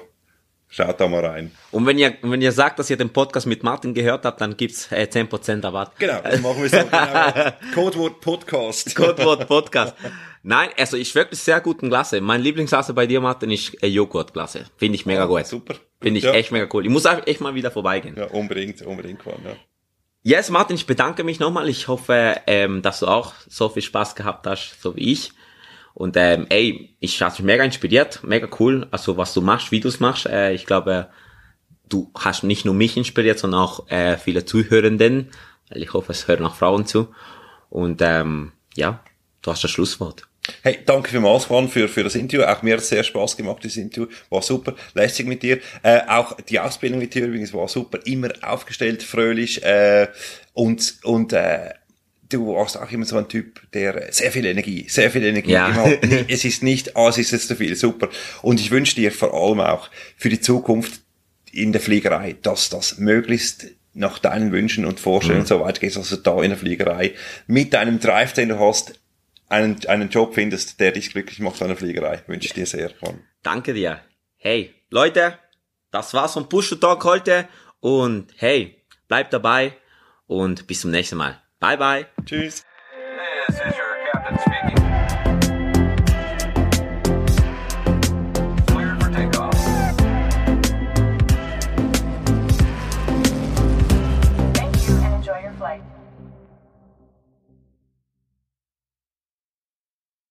Schaut da mal rein. Und wenn ihr, wenn ihr sagt, dass ihr den Podcast mit Martin gehört habt, dann gibt's äh, 10% Rabatt. Genau, das machen wir so. Genau. Codewort Podcast. Codewort Podcast. Nein, also ich wirklich sehr guten Klasse. Mein Lieblingsklasse bei dir, Martin, ist äh, Joghurtklasse. Finde ich mega gut. Super. Finde ich Ja. echt mega cool. Ich muss auch echt mal wieder vorbeigehen. Ja, unbedingt, unbedingt, Mann, ja. Yes, Martin, ich bedanke mich nochmal. Ich hoffe, ähm, dass du auch so viel Spaß gehabt hast, so wie ich. Und ähm, ey, ich habe mich mega inspiriert, mega cool. Also was du machst, wie du es machst. Äh, ich glaube, du hast nicht nur mich inspiriert, sondern auch äh, viele Zuhörenden. Weil ich hoffe, es hören auch Frauen zu. Und ähm, ja, du hast das Schlusswort. Hey, danke vielmals, Juan, für, für das Interview. Auch mir hat es sehr Spaß gemacht, das Interview. War super, lässig mit dir. Äh, auch die Ausbildung mit dir übrigens war super. Immer aufgestellt, fröhlich. Äh, und und äh, du warst auch immer so ein Typ, der sehr viel Energie, sehr viel Energie Ja. immer hat. Es ist nicht, ah, es ist jetzt zu viel. Super. Und ich wünsche dir vor allem auch für die Zukunft in der Fliegerei, dass das möglichst nach deinen Wünschen und Vorstellungen so weit geht, dass du da in der Fliegerei mit deinem Drive, den du hast, einen, einen Job findest, der dich glücklich macht an der Fliegerei. Wünsche ich dir sehr. Danke dir. Hey, Leute, das war's vom Push Talk heute. Und hey, bleibt dabei und bis zum nächsten Mal. Bye bye. Tschüss.